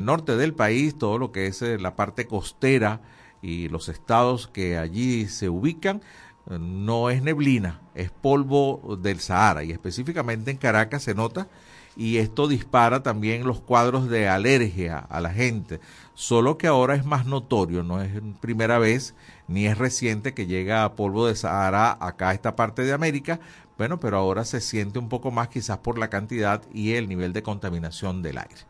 norte del país, todo lo que es la parte costera y los estados que allí se ubican, no es neblina, es polvo del Sahara. Y específicamente en Caracas se nota y esto dispara también los cuadros de alergia a la gente, solo que ahora es más notorio, no es primera vez ni es reciente que llega polvo de Sahara acá a esta parte de América, bueno, pero ahora se siente un poco más quizás por la cantidad y el nivel de contaminación del aire.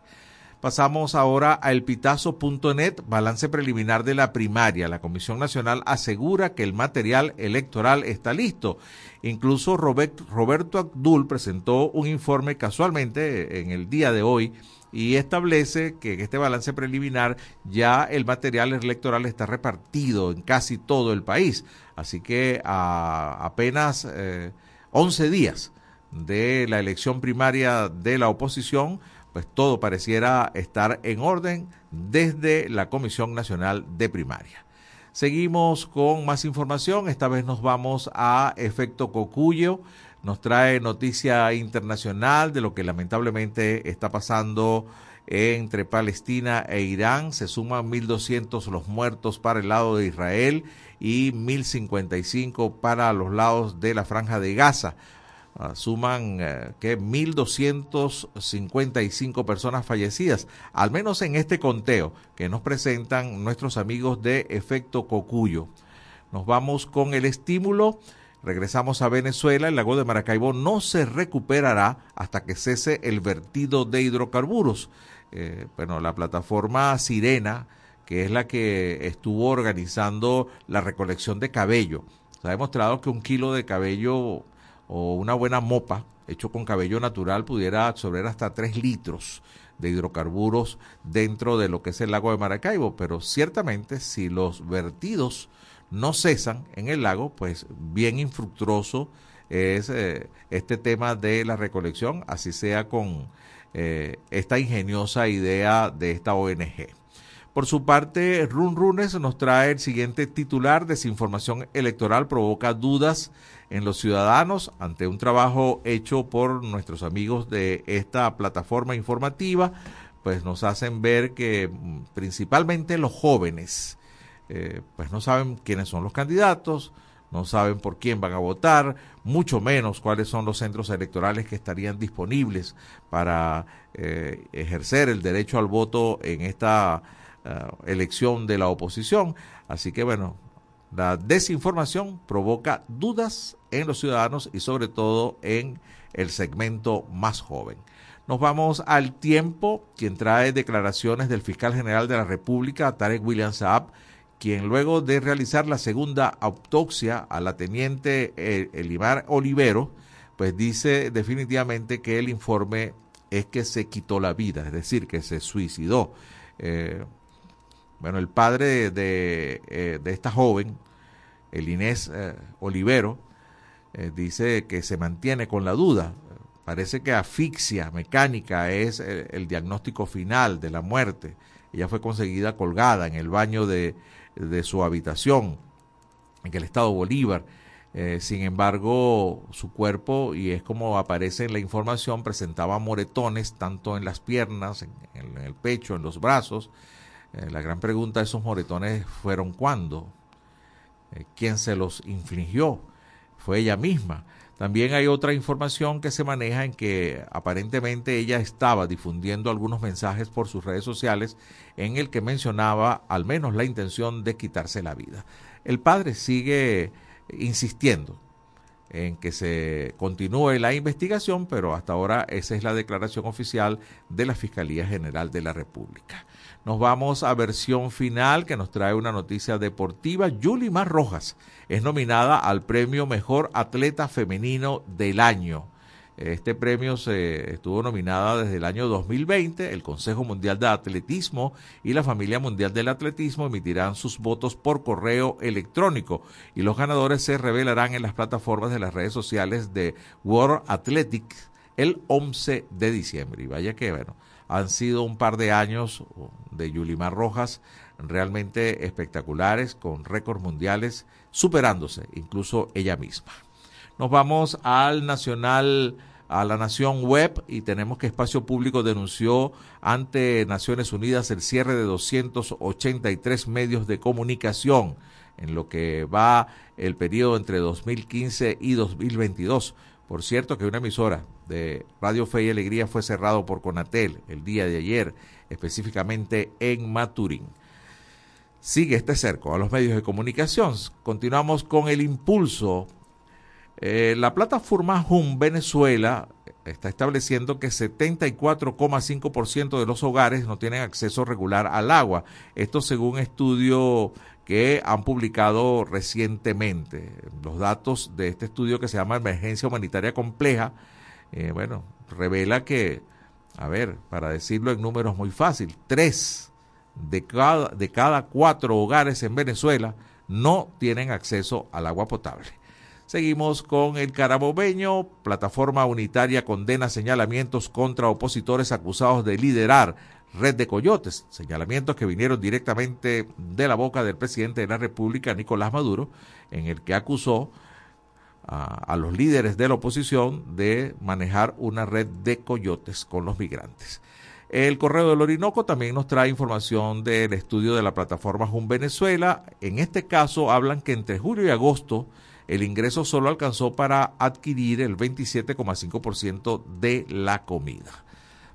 Pasamos ahora a elpitazo.net, balance preliminar de la primaria. La Comisión Nacional asegura que el material electoral está listo. Incluso Roberto Abdul presentó un informe casualmente en el día de hoy y establece que en este balance preliminar ya el material electoral está repartido en casi todo el país. Así que a apenas 11 eh, días de la elección primaria de la oposición, pues todo pareciera estar en orden desde la Comisión Nacional de Primaria. Seguimos con más información, esta vez nos vamos a Efecto Cocuyo, nos trae noticia internacional de lo que lamentablemente está pasando entre Palestina e Irán. Se suman 1.200 los muertos para el lado de Israel y 1.055 para los lados de la franja de Gaza. Ah, suman eh, que 1.255 personas fallecidas, al menos en este conteo que nos presentan nuestros amigos de Efecto Cocuyo. Nos vamos con el estímulo. Regresamos a Venezuela. El lago de Maracaibo no se recuperará hasta que cese el vertido de hidrocarburos. Eh, bueno, la plataforma Sirena, que es la que estuvo organizando la recolección de cabello, se ha demostrado que un kilo de cabello o una buena mopa hecho con cabello natural pudiera absorber hasta 3 litros de hidrocarburos dentro de lo que es el lago de Maracaibo, pero ciertamente si los vertidos no cesan en el lago, pues bien infructuoso es eh, este tema de la recolección, así sea con eh, esta ingeniosa idea de esta ONG. Por su parte, Run Runes nos trae el siguiente titular, desinformación electoral provoca dudas en los ciudadanos ante un trabajo hecho por nuestros amigos de esta plataforma informativa, pues nos hacen ver que mm, principalmente los jóvenes, eh, pues no saben quiénes son los candidatos, no saben por quién van a votar, mucho menos cuáles son los centros electorales que estarían disponibles para eh, ejercer el derecho al voto en esta eh, elección de la oposición. Así que bueno, la desinformación provoca dudas en los ciudadanos y sobre todo en el segmento más joven. Nos vamos al tiempo, quien trae declaraciones del fiscal general de la República, Tarek William Saab, quien luego de realizar la segunda autopsia a la teniente eh, Elimar Olivero, pues dice definitivamente que el informe es que se quitó la vida, es decir, que se suicidó. Eh, bueno, el padre de, eh, esta joven, el Inés eh, Olivero, eh, dice que se mantiene con la duda. Parece que asfixia mecánica es el, diagnóstico final de la muerte. Ella fue conseguida colgada en el baño de, su habitación en el estado Bolívar. sin embargo, su cuerpo, y es como aparece en la información, presentaba moretones tanto en las piernas, en el pecho, en los brazos, eh, la gran pregunta, ¿esos moretones fueron cuándo? Eh, ¿Quién se los infligió? Fue ella misma. También hay otra información que se maneja en que aparentemente ella estaba difundiendo algunos mensajes por sus redes sociales en el que mencionaba al menos la intención de quitarse la vida. El padre sigue insistiendo en que se continúe la investigación, pero hasta ahora esa es la declaración oficial de la Fiscalía General de la República. Nos vamos a versión final que nos trae una noticia deportiva. Yulimar Rojas es nominada al premio Mejor Atleta Femenino del Año. Este premio se estuvo nominada desde el año 2020. El Consejo Mundial de Atletismo y la Familia Mundial del Atletismo emitirán sus votos por correo electrónico y los ganadores se revelarán en las plataformas de las redes sociales de World Athletics el 11 de diciembre. Y vaya que, bueno, han sido un par de años de Yulimar Rojas realmente espectaculares, con récords mundiales, superándose incluso ella misma. Nos vamos al Nacional a la Nación Web y tenemos que Espacio Público denunció ante Naciones Unidas el cierre de 283 medios de comunicación en lo que va el periodo entre 2015 y 2022. Por cierto que una emisora de Radio Fe y Alegría fue cerrado por Conatel el día de ayer, específicamente en Maturín. Sigue este cerco a los medios de comunicación. Continuamos con el impulso. Eh, la plataforma HUM Venezuela está estableciendo que 74,5% de los hogares no tienen acceso regular al agua. Esto según estudio que han publicado recientemente. Los datos de este estudio que se llama Emergencia Humanitaria Compleja, eh, bueno, revela que, a ver, para decirlo en números muy fácil, tres de cada, de cada cuatro hogares en Venezuela no tienen acceso al agua potable. Seguimos con el carabobeño. Plataforma Unitaria condena señalamientos contra opositores acusados de liderar red de coyotes, señalamientos que vinieron directamente de la boca del presidente de la República, Nicolás Maduro, en el que acusó a, los líderes de la oposición de manejar una red de coyotes con los migrantes. El Correo del Orinoco también nos trae información del estudio de la plataforma Jun Venezuela. En este caso hablan que entre julio y agosto el ingreso solo alcanzó para adquirir el 27,5% de la comida.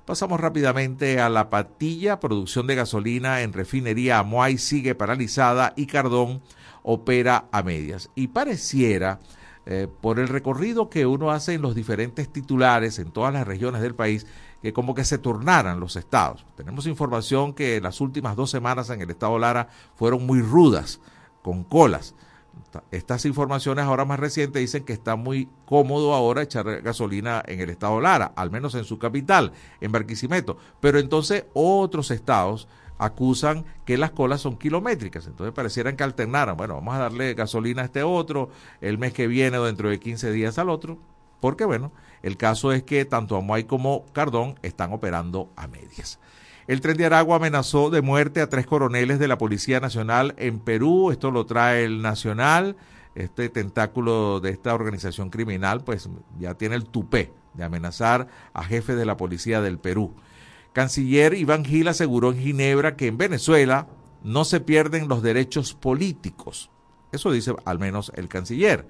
Pasamos rápidamente a la patilla. Producción de gasolina en refinería Amuay sigue paralizada y Cardón opera a medias. Y pareciera, eh, por el recorrido que uno hace en los diferentes titulares en todas las regiones del país, que como que se turnaran los estados. Tenemos información que las últimas dos semanas en el estado Lara fueron muy rudas, con colas. Estas informaciones ahora más recientes dicen que está muy cómodo ahora echar gasolina en el estado Lara, al menos en su capital, en Barquisimeto. Pero entonces otros estados acusan que las colas son kilométricas. Entonces parecieran que alternaran. Bueno, vamos a darle gasolina a este otro el mes que viene o dentro de 15 días al otro. Porque bueno, el caso es que tanto Amuay como Cardón están operando a medias. El tren de Aragua amenazó de muerte a tres coroneles de la Policía Nacional en Perú. Esto lo trae el Nacional. Este tentáculo de esta organización criminal, pues ya tiene el tupé de amenazar a jefes de la policía del Perú. Canciller Iván Gil aseguró en Ginebra que en Venezuela no se pierden los derechos políticos. Eso dice al menos el canciller.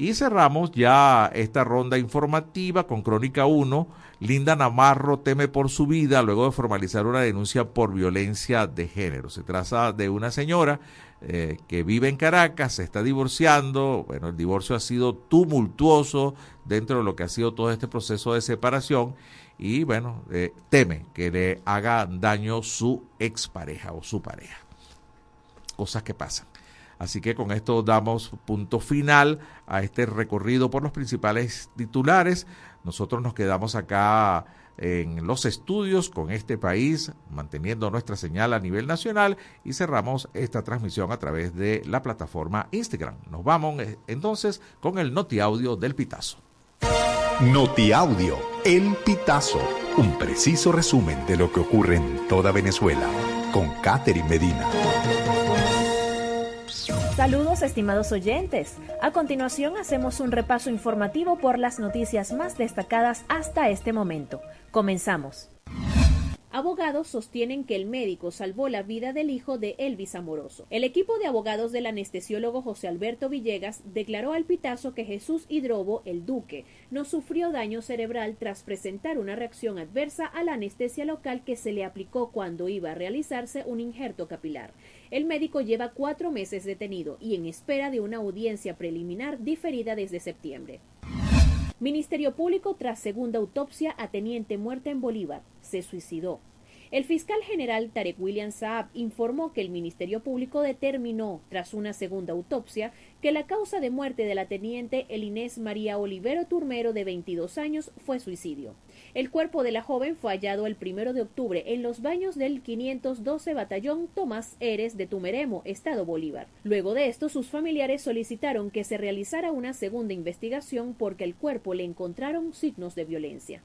Y cerramos ya esta ronda informativa con Crónica 1. Linda Namarro teme por su vida luego de formalizar una denuncia por violencia de género. Se trata de una señora eh, que vive en Caracas, se está divorciando. Bueno, el divorcio ha sido tumultuoso dentro de lo que ha sido todo este proceso de separación y bueno, eh, teme que le haga daño su expareja o su pareja. Cosas que pasan. Así que con esto damos punto final a este recorrido por los principales titulares. Nosotros nos quedamos acá en los estudios con este país, manteniendo nuestra señal a nivel nacional y cerramos esta transmisión a través de la plataforma Instagram. Nos vamos eh, entonces con el Noti Audio del Pitazo. Noti Audio, El Pitazo, un preciso resumen de lo que ocurre en toda Venezuela, con Catherine Medina. Saludos estimados oyentes. A continuación hacemos un repaso informativo por las noticias más destacadas hasta este momento. Comenzamos. Abogados sostienen que el médico salvó la vida del hijo de Elvis Amoroso. El equipo de abogados del anestesiólogo José Alberto Villegas declaró al pitazo que Jesús Hidrobo, el duque, no sufrió daño cerebral tras presentar una reacción adversa a la anestesia local que se le aplicó cuando iba a realizarse un injerto capilar. El médico lleva cuatro meses detenido y en espera de una audiencia preliminar diferida desde septiembre. Ministerio Público tras segunda autopsia a teniente muerta en Bolívar. Se suicidó. El fiscal general Tarek William Saab informó que el Ministerio Público determinó, tras una segunda autopsia, que la causa de muerte de la teniente Elinés María Olivero Turmero, de 22 años, fue suicidio. El cuerpo de la joven fue hallado el primero de octubre en los baños del 512 Batallón Tomás Eres de Tumeremo, Estado Bolívar. Luego de esto, sus familiares solicitaron que se realizara una segunda investigación porque el cuerpo le encontraron signos de violencia.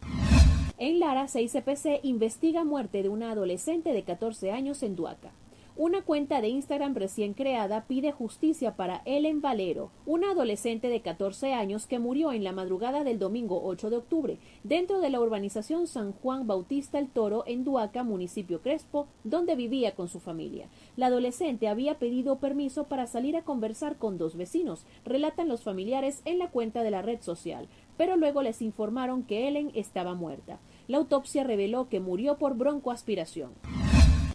En Lara, 6CPC investiga muerte de una adolescente de 14 años en Duaca. Una cuenta de Instagram recién creada pide justicia para Ellen Valero, una adolescente de 14 años que murió en la madrugada del domingo 8 de octubre dentro de la urbanización San Juan Bautista El Toro en Duaca, municipio Crespo, donde vivía con su familia. La adolescente había pedido permiso para salir a conversar con dos vecinos, relatan los familiares en la cuenta de la red social, pero luego les informaron que Ellen estaba muerta. La autopsia reveló que murió por broncoaspiración.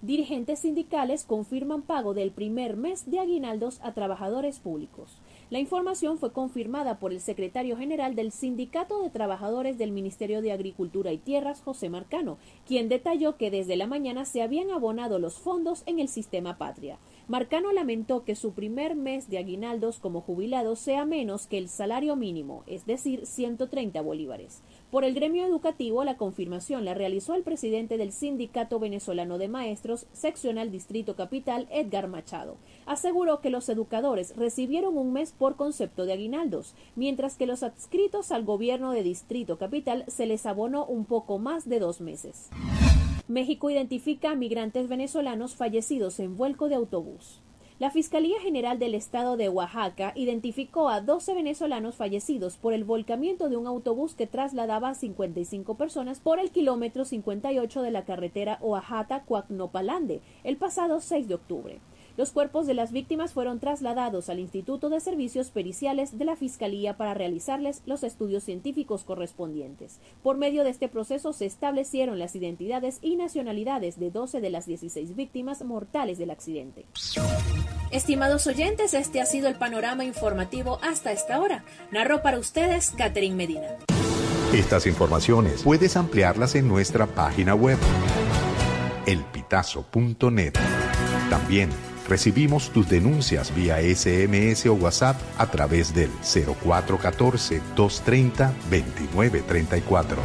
Dirigentes sindicales confirman pago del primer mes de aguinaldos a trabajadores públicos. La información fue confirmada por el secretario general del Sindicato de Trabajadores del Ministerio de Agricultura y Tierras, José Marcano, quien detalló que desde la mañana se habían abonado los fondos en el sistema Patria. Marcano lamentó que su primer mes de aguinaldos como jubilado sea menos que el salario mínimo, es decir, 130 bolívares. Por el gremio educativo, la confirmación la realizó el presidente del Sindicato Venezolano de Maestros, seccional Distrito Capital, Edgar Machado. Aseguró que los educadores recibieron un mes por concepto de aguinaldos, mientras que los adscritos al gobierno de Distrito Capital se les abonó un poco más de dos meses. México identifica a migrantes venezolanos fallecidos en vuelco de autobús. La Fiscalía General del Estado de Oaxaca identificó a 12 venezolanos fallecidos por el volcamiento de un autobús que trasladaba a 55 personas por el kilómetro 58 de la carretera Oaxaca-Cuacnopalande el pasado 6 de octubre. Los cuerpos de las víctimas fueron trasladados al Instituto de Servicios Periciales de la Fiscalía para realizarles los estudios científicos correspondientes. Por medio de este proceso se establecieron las identidades y nacionalidades de 12 de las 16 víctimas mortales del accidente. Estimados oyentes, este ha sido el panorama informativo hasta esta hora. Narró para ustedes Catherine Medina. Estas informaciones puedes ampliarlas en nuestra página web elpitazo.net. También Recibimos tus denuncias vía SMS o WhatsApp a través del 0414-230-2934.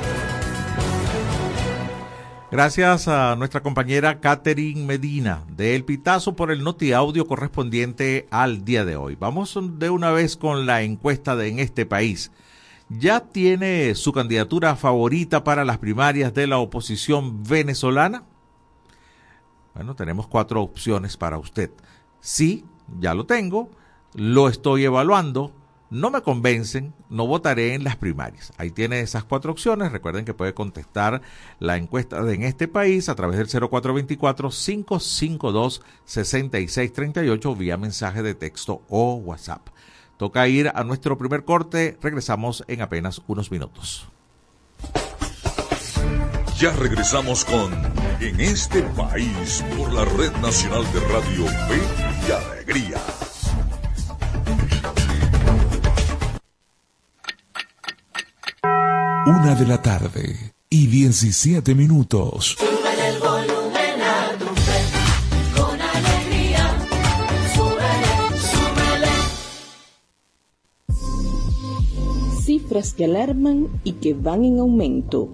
Gracias a nuestra compañera Catherine Medina de El Pitazo por el noti audio correspondiente al día de hoy. Vamos de una vez con la encuesta de en este país. ¿Ya tiene su candidatura favorita para las primarias de la oposición venezolana? Bueno, tenemos cuatro opciones para usted. Sí, ya lo tengo, lo estoy evaluando, no me convencen, no votaré en las primarias. Ahí tiene esas cuatro opciones. Recuerden que puede contestar la encuesta de en este país a través del 0424-552-6638 vía mensaje de texto o WhatsApp. Toca ir a nuestro primer corte. Regresamos en apenas unos minutos. Ya regresamos con En este país por la Red Nacional de Radio Fe y Alegría. Una de la tarde y 17 minutos. el volumen a tu fe, con alegría. Súbele, súbele. Cifras que alarman y que van en aumento.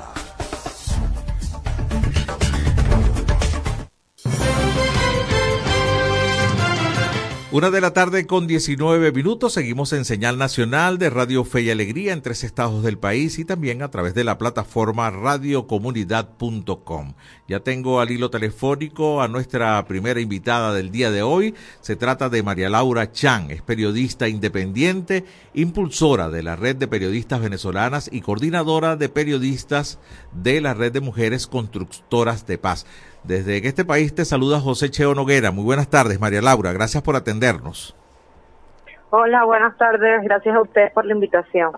Una de la tarde con 19 minutos. Seguimos en señal nacional de Radio Fe y Alegría en tres estados del país y también a través de la plataforma radiocomunidad.com. Ya tengo al hilo telefónico a nuestra primera invitada del día de hoy. Se trata de María Laura Chan. Es periodista independiente, impulsora de la red de periodistas venezolanas y coordinadora de periodistas de la red de mujeres constructoras de paz. Desde este país te saluda José Cheo Noguera. Muy buenas tardes, María Laura. Gracias por atendernos. Hola, buenas tardes. Gracias a usted por la invitación.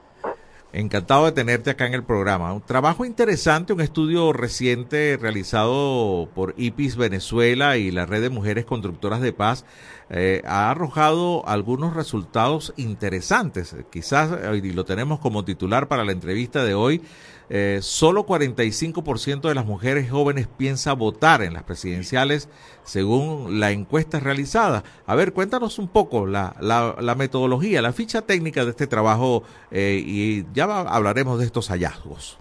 Encantado de tenerte acá en el programa. Un trabajo interesante, un estudio reciente realizado por IPIS Venezuela y la Red de Mujeres Constructoras de Paz eh, ha arrojado algunos resultados interesantes. Quizás, eh, y lo tenemos como titular para la entrevista de hoy, eh, solo 45% de las mujeres jóvenes piensa votar en las presidenciales según la encuesta realizada. A ver, cuéntanos un poco la, la, metodología, la ficha técnica de este trabajo eh, y ya hablaremos de estos hallazgos.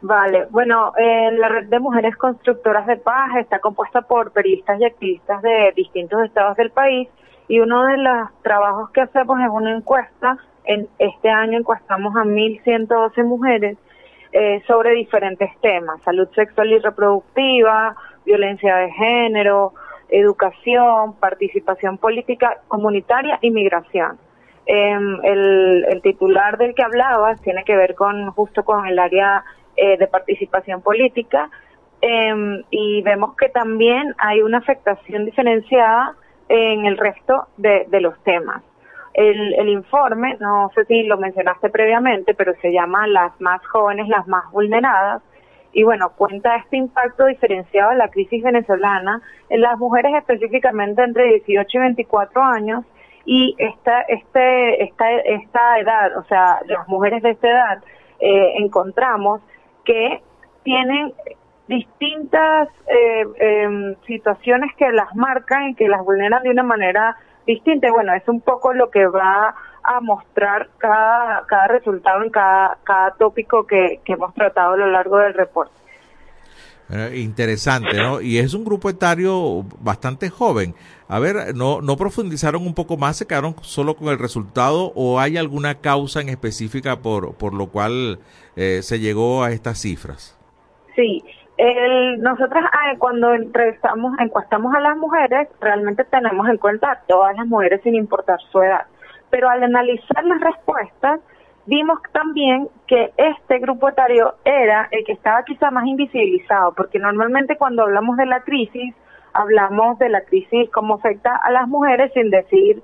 Vale, bueno, eh, la red de mujeres constructoras de paz está compuesta por periodistas y activistas de distintos estados del país y uno de los trabajos que hacemos es una encuesta. En este año encuestamos a 1.112 mujeres eh, sobre diferentes temas, salud sexual y reproductiva, violencia de género, educación, participación política comunitaria y migración. Em, el, titular del que hablabas tiene que ver con justo con el área eh, de participación política em, y vemos que también hay una afectación diferenciada en el resto de los temas. El, informe, no sé si lo mencionaste previamente, pero se llama Las más jóvenes, las más vulneradas. Y bueno, cuenta este impacto diferenciado de la crisis venezolana en las mujeres específicamente entre 18 y 24 años y esta, este, esta, esta edad, o sea, las mujeres de esta edad, eh, encontramos que tienen distintas eh, em, situaciones que las marcan y que las vulneran de una manera distinta. Bueno, es un poco lo que va a mostrar cada, cada resultado en cada, cada tópico que, hemos tratado a lo largo del reporte. interesante, ¿no? Y es un grupo etario bastante joven. A ver, ¿no, ¿no profundizaron un poco más? ¿Se quedaron solo con el resultado o hay alguna causa en específica por, por lo cual eh, se llegó a estas cifras? Sí, el, nosotros ah, cuando entrevistamos, encuestamos a las mujeres, realmente tenemos en cuenta a todas las mujeres sin importar su edad. Pero al analizar las respuestas, vimos también que este grupo etario era el que estaba quizá más invisibilizado, porque normalmente cuando hablamos de la crisis, hablamos de la crisis como afecta a las mujeres sin decir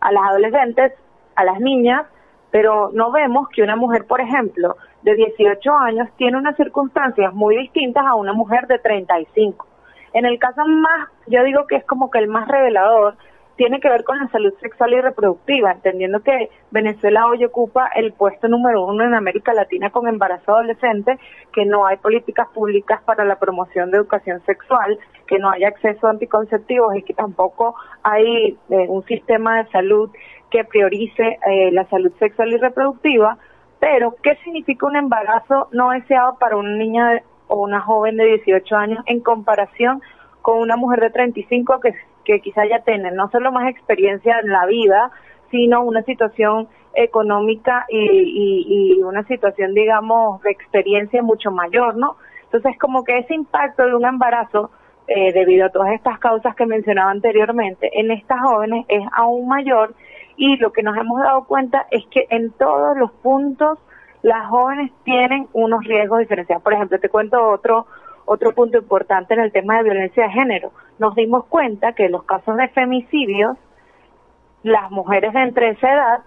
a las adolescentes, a las niñas, pero no vemos que una mujer, por ejemplo, de 18 años tiene unas circunstancias muy distintas a una mujer de 35. En el caso más, yo digo que es como que el más revelador, tiene que ver con la salud sexual y reproductiva, entendiendo que Venezuela hoy ocupa el puesto número uno en América Latina con embarazo adolescente, que no hay políticas públicas para la promoción de educación sexual, que no hay acceso a anticonceptivos y que tampoco hay eh, un sistema de salud que priorice eh, la salud sexual y reproductiva, pero, ¿qué significa un embarazo no deseado para una niña o una joven de 18 años en comparación con una mujer de 35 que, que quizá ya tiene no solo más experiencia en la vida, sino una situación económica y, y, una situación, digamos, de experiencia mucho mayor, ¿no? Entonces, como que ese impacto de un embarazo, eh, debido a todas estas causas que mencionaba anteriormente, en estas jóvenes es aún mayor y lo que nos hemos dado cuenta es que en todos los puntos las jóvenes tienen unos riesgos diferenciados. Por ejemplo, te cuento otro otro punto importante en el tema de violencia de género. Nos dimos cuenta que en los casos de femicidios, las mujeres de entre esa edad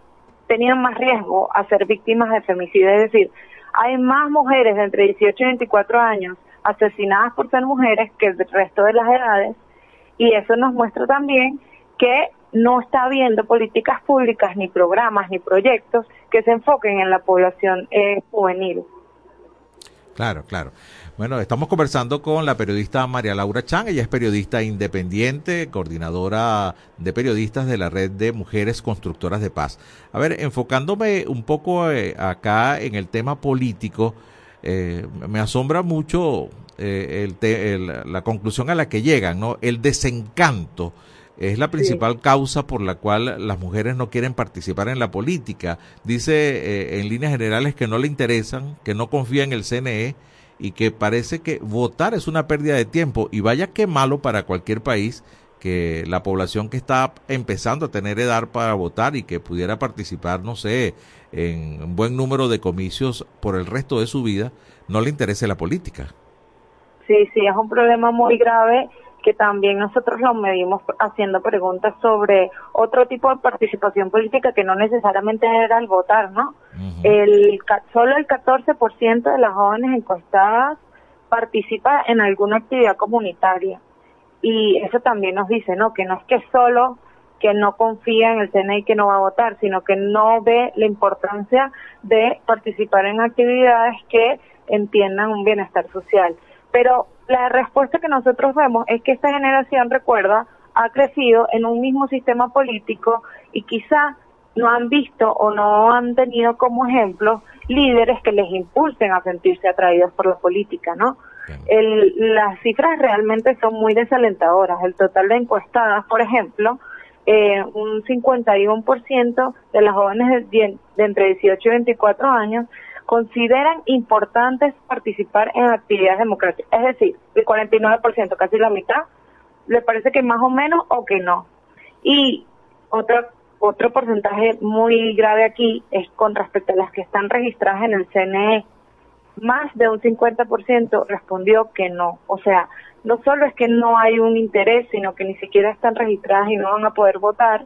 tenían más riesgo a ser víctimas de femicidio. Es decir, hay más mujeres de entre 18 y 24 años asesinadas por ser mujeres que el resto de las edades y eso nos muestra también que no está habiendo políticas públicas, ni programas, ni proyectos que se enfoquen en la población eh, juvenil. Claro, claro. Bueno, estamos conversando con la periodista María Laura Chan, ella es periodista independiente, coordinadora de periodistas de la red de mujeres constructoras de paz. A ver, enfocándome un poco eh, acá en el tema político, eh, me asombra mucho eh, el la conclusión a la que llegan, ¿no? El desencanto es la principal causa por la cual las mujeres no quieren participar en la política. Dice eh, en líneas generales que no le interesan, que no confía en el CNE y que parece que votar es una pérdida de tiempo. Y vaya que malo para cualquier país que la población que está empezando a tener edad para votar y que pudiera participar, no sé, en un buen número de comicios por el resto de su vida, no le interese la política. Sí, sí, es un problema muy grave que también nosotros lo medimos haciendo preguntas sobre otro tipo de participación política que no necesariamente era el votar, ¿no? el, solo el 14% de las jóvenes encuestadas participa en alguna actividad comunitaria. Y eso también nos dice, ¿no? Que no es que solo que no confía en el CNI que no va a votar, sino que no ve la importancia de participar en actividades que entiendan un bienestar social. Pero la respuesta que nosotros vemos es que esta generación, recuerda, ha crecido en un mismo sistema político y quizá no han visto o no han tenido como ejemplo líderes que les impulsen a sentirse atraídos por la política, ¿no? El, las cifras realmente son muy desalentadoras. El total de encuestadas, por ejemplo, eh, un 51% de las jóvenes de, de entre 18 y 24 años consideran importantes participar en actividades democráticas. Es decir, el 49%, casi la mitad, le parece que más o menos o que no. Y otro, otro porcentaje muy grave aquí es con respecto a las que están registradas en el CNE. Más de un 50% respondió que no. O sea, no solo es que no hay un interés, sino que ni siquiera están registradas y no van a poder votar.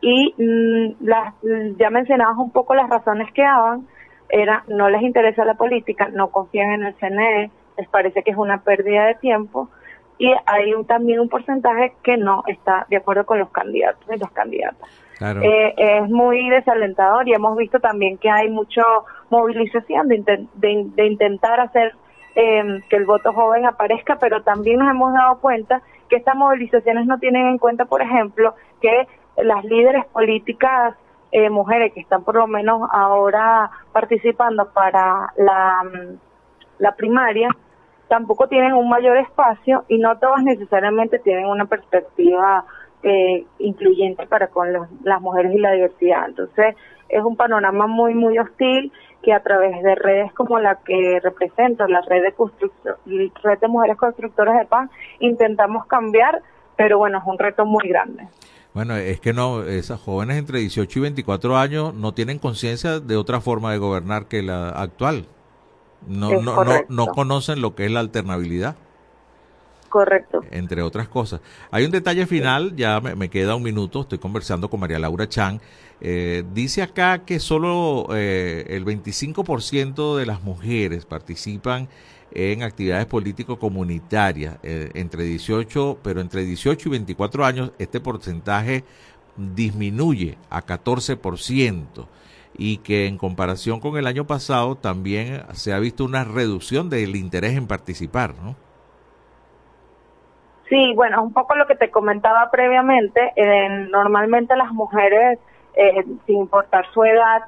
Y mm, las, ya mencionabas un poco las razones que daban era no les interesa la política, no confían en el CNE, les parece que es una pérdida de tiempo y hay un, también un porcentaje que no está de acuerdo con los candidatos y las candidatas. Eh, es muy desalentador y hemos visto también que hay mucha movilización de, de, intentar hacer em, que el voto joven aparezca, pero también nos hemos dado cuenta que estas movilizaciones no tienen en cuenta, por ejemplo, que las líderes políticas eh, mujeres que están por lo menos ahora participando para la, primaria tampoco tienen un mayor espacio y no todas necesariamente tienen una perspectiva eh, incluyente para con las mujeres y la diversidad. Entonces es un panorama muy, muy hostil que a través de redes como la que represento, la red de, red de mujeres constructoras de paz, intentamos cambiar, pero bueno, es un reto muy grande. Bueno, es que no, esas jóvenes entre 18 y 24 años no tienen conciencia de otra forma de gobernar que la actual. No, no, no, no, conocen lo que es la alternabilidad. Correcto. Entre otras cosas. Hay un detalle final, ya me, queda un minuto, estoy conversando con María Laura Chan. Eh, dice acá que solo eh, el 25% de las mujeres participan en actividades político-comunitarias eh, entre 18, pero entre 18 y 24 años este porcentaje disminuye a 14% y que en comparación con el año pasado también se ha visto una reducción del interés en participar, ¿no? Sí, bueno, un poco lo que te comentaba previamente, eh, normalmente las mujeres, eh, sin importar su edad,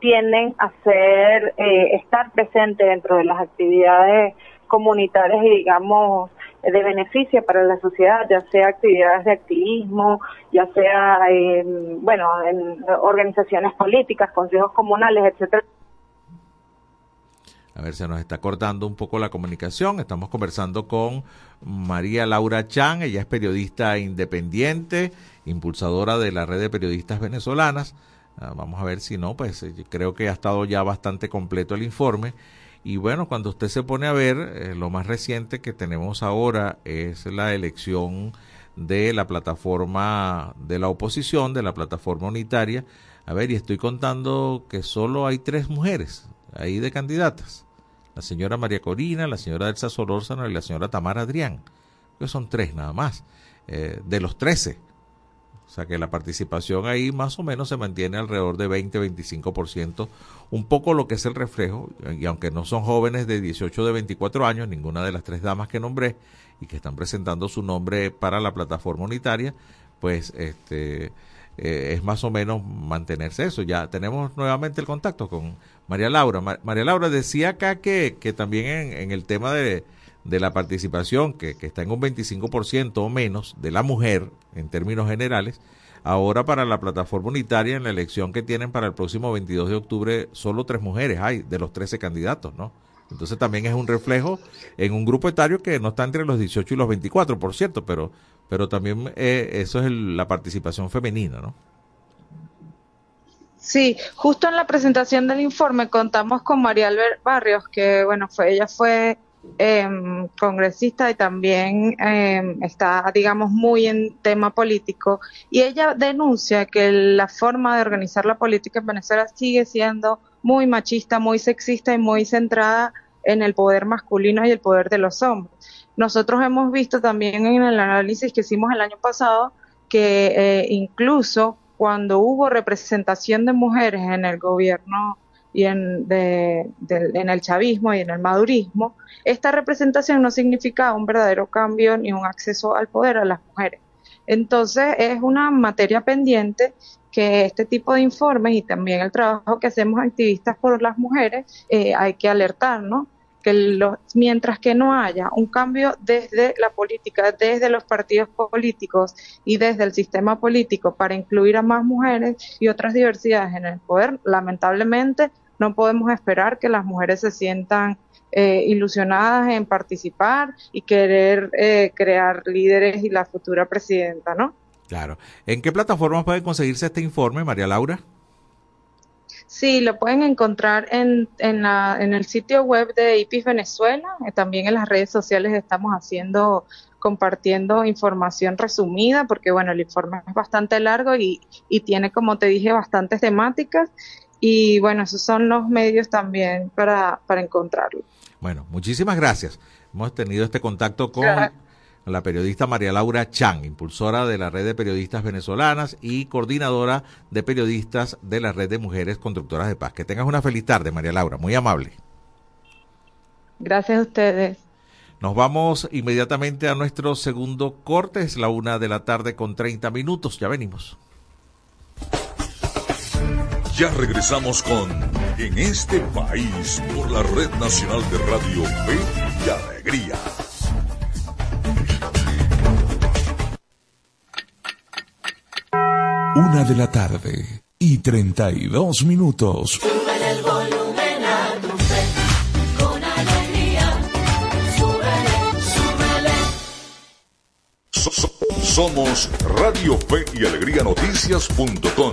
tienden a ser, eh, estar presentes dentro de las actividades comunitarias y digamos de beneficio para la sociedad, ya sea actividades de activismo, ya sea, en, bueno, en organizaciones políticas, consejos comunales, etcétera. A ver, se nos está cortando un poco la comunicación. Estamos conversando con María Laura Chan, ella es periodista independiente, impulsadora de la red de periodistas venezolanas. Ah, vamos a ver si no, pues eh, creo que ha estado ya bastante completo el informe. Y bueno, cuando usted se pone a ver, eh, lo más reciente que tenemos ahora es la elección de la plataforma de la oposición, de la plataforma unitaria. A ver, y estoy contando que solo hay tres mujeres ahí de candidatas. La señora María Corina, la señora Elsa Solórzano y la señora Tamara Adrián. Que son tres nada más, eh, de los trece sea que la participación ahí más o menos se mantiene alrededor de 20-25%, un poco lo que es el reflejo, y aunque no son jóvenes de 18 o de 24 años, ninguna de las tres damas que nombré y que están presentando su nombre para la plataforma unitaria, pues este eh, es más o menos mantenerse eso. Ya tenemos nuevamente el contacto con María Laura. María Laura decía acá que, que también en, en el tema de, de la participación, que, que, está en un 25% o menos de la mujer en términos generales, ahora para la plataforma unitaria en la elección que tienen para el próximo 22 de octubre, solo tres mujeres hay de los 13 candidatos, ¿no? Entonces también es un reflejo en un grupo etario que no está entre los 18 y los 24, por cierto, pero, pero también eh, eso es el, la participación femenina, ¿no? Sí, justo en la presentación del informe contamos con María Albert Barrios, que bueno, fue ella fue eh, congresista y también eh, está, digamos, muy en tema político. Y ella denuncia que la forma de organizar la política en Venezuela sigue siendo muy machista, muy sexista y muy centrada en el poder masculino y el poder de los hombres. Nosotros hemos visto también en el análisis que hicimos el año pasado que eh, incluso cuando hubo representación de mujeres en el gobierno y en, de, en el chavismo y en el madurismo, esta representación no significaba un verdadero cambio ni un acceso al poder a las mujeres. Entonces es una materia pendiente que este tipo de informes y también el trabajo que hacemos activistas por las mujeres eh, hay que alertar, ¿no? Que lo, mientras que no haya un cambio desde la política, desde los partidos políticos y desde el sistema político para incluir a más mujeres y otras diversidades en el poder, lamentablemente no podemos esperar que las mujeres se sientan eh, ilusionadas en participar y querer eh, crear líderes y la futura presidenta, ¿no? Claro. ¿En qué plataformas puede conseguirse este informe, María Laura? Sí, lo pueden encontrar en, en, la, en el sitio web de IPIS Venezuela. Eh, también en las redes sociales estamos haciendo, compartiendo información resumida, porque bueno, el informe es bastante largo y, y tiene, como te dije, bastantes temáticas. Y bueno, esos son los medios también para, para encontrarlo. Bueno, muchísimas gracias. Hemos tenido este contacto con la periodista María Laura Chan, impulsora de la red de periodistas venezolanas y coordinadora de periodistas de la red de mujeres constructoras de paz. Que tengas una feliz tarde, María Laura, muy amable. Gracias a ustedes. Nos vamos inmediatamente a nuestro segundo corte, es la una de la tarde con 30 minutos, ya venimos. Ya regresamos con En este país por la Red Nacional de Radio Fe y Alegría. Una de la tarde y 32 minutos. Sube el volumen a tu fe, con alegría. Súbele, súbele. So- so- somos Radio Fe y Alegría Noticias.com.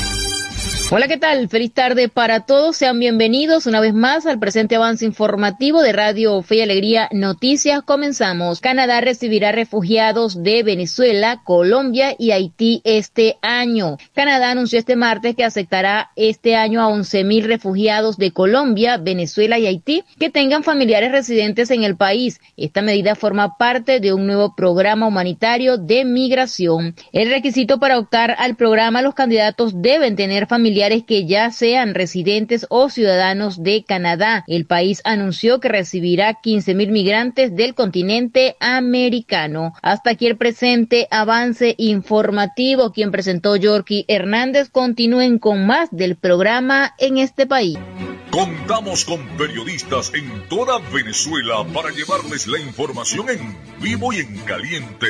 Hola, ¿qué tal? Feliz tarde para todos. Sean bienvenidos una vez más al presente avance informativo de Radio Fe y Alegría Noticias. Comenzamos. Canadá recibirá refugiados de Venezuela, Colombia y Haití este año. Canadá anunció este martes que aceptará este año a 11.000 refugiados de Colombia, Venezuela y Haití que tengan familiares residentes en el país. Esta medida forma parte de un nuevo programa humanitario de migración. El requisito para optar al programa, los candidatos deben tener familiares que ya sean residentes o ciudadanos de Canadá. El país anunció que recibirá 15 mil migrantes del continente americano. Hasta aquí el presente avance informativo. Quien presentó Yorky Hernández. Continúen con más del programa en este país. Contamos con periodistas en toda Venezuela para llevarles la información en vivo y en caliente.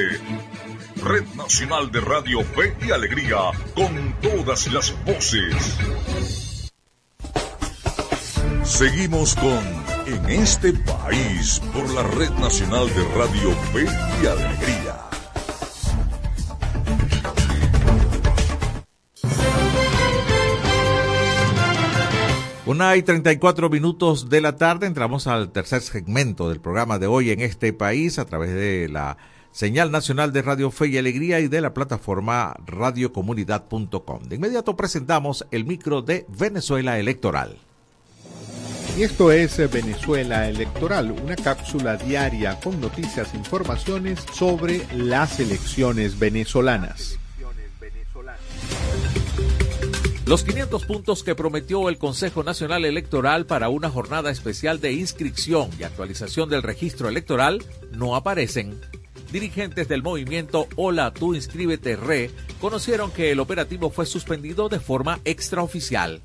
Red Nacional de Radio Fe y Alegría, con todas las voces. Seguimos con En este país por la Red Nacional de Radio Fe y Alegría. Una y 34 minutos de la tarde entramos al tercer segmento del programa de hoy en este país a través de la señal nacional de Radio Fe y Alegría y de la plataforma radiocomunidad.com. De inmediato presentamos el micro de Venezuela Electoral. Y esto es Venezuela Electoral, una cápsula diaria con noticias e informaciones sobre las elecciones venezolanas. Los 500 puntos que prometió el Consejo Nacional Electoral para una jornada especial de inscripción y actualización del registro electoral no aparecen. Dirigentes del movimiento Hola, tú inscríbete re conocieron que el operativo fue suspendido de forma extraoficial.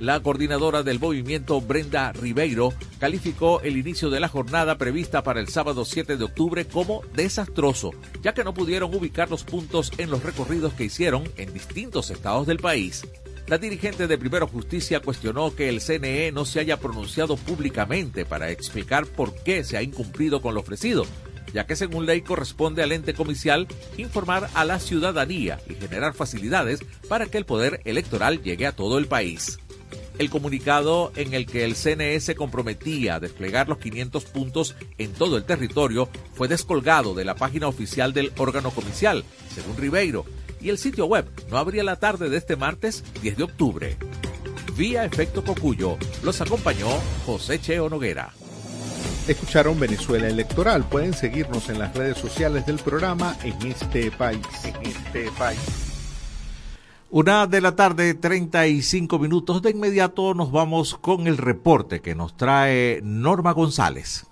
La coordinadora del movimiento, Brenda Ribeiro, calificó el inicio de la jornada prevista para el sábado 7 de octubre como desastroso, ya que no pudieron ubicar los puntos en los recorridos que hicieron en distintos estados del país. La dirigente de Primero Justicia cuestionó que el CNE no se haya pronunciado públicamente para explicar por qué se ha incumplido con lo ofrecido, ya que según ley corresponde al ente comicial informar a la ciudadanía y generar facilidades para que el poder electoral llegue a todo el país. El comunicado en el que el CNE se comprometía a desplegar los 500 puntos en todo el territorio fue descolgado de la página oficial del órgano comicial, según Ribeiro, y el sitio web no abría la tarde de este martes 10 de octubre. Vía Efecto Cocuyo los acompañó José Cheo Noguera. Escucharon Venezuela Electoral. Pueden seguirnos en las redes sociales del programa en este país. En este país. Una de la tarde, 35 minutos. De inmediato nos vamos con el reporte que nos trae Norma González.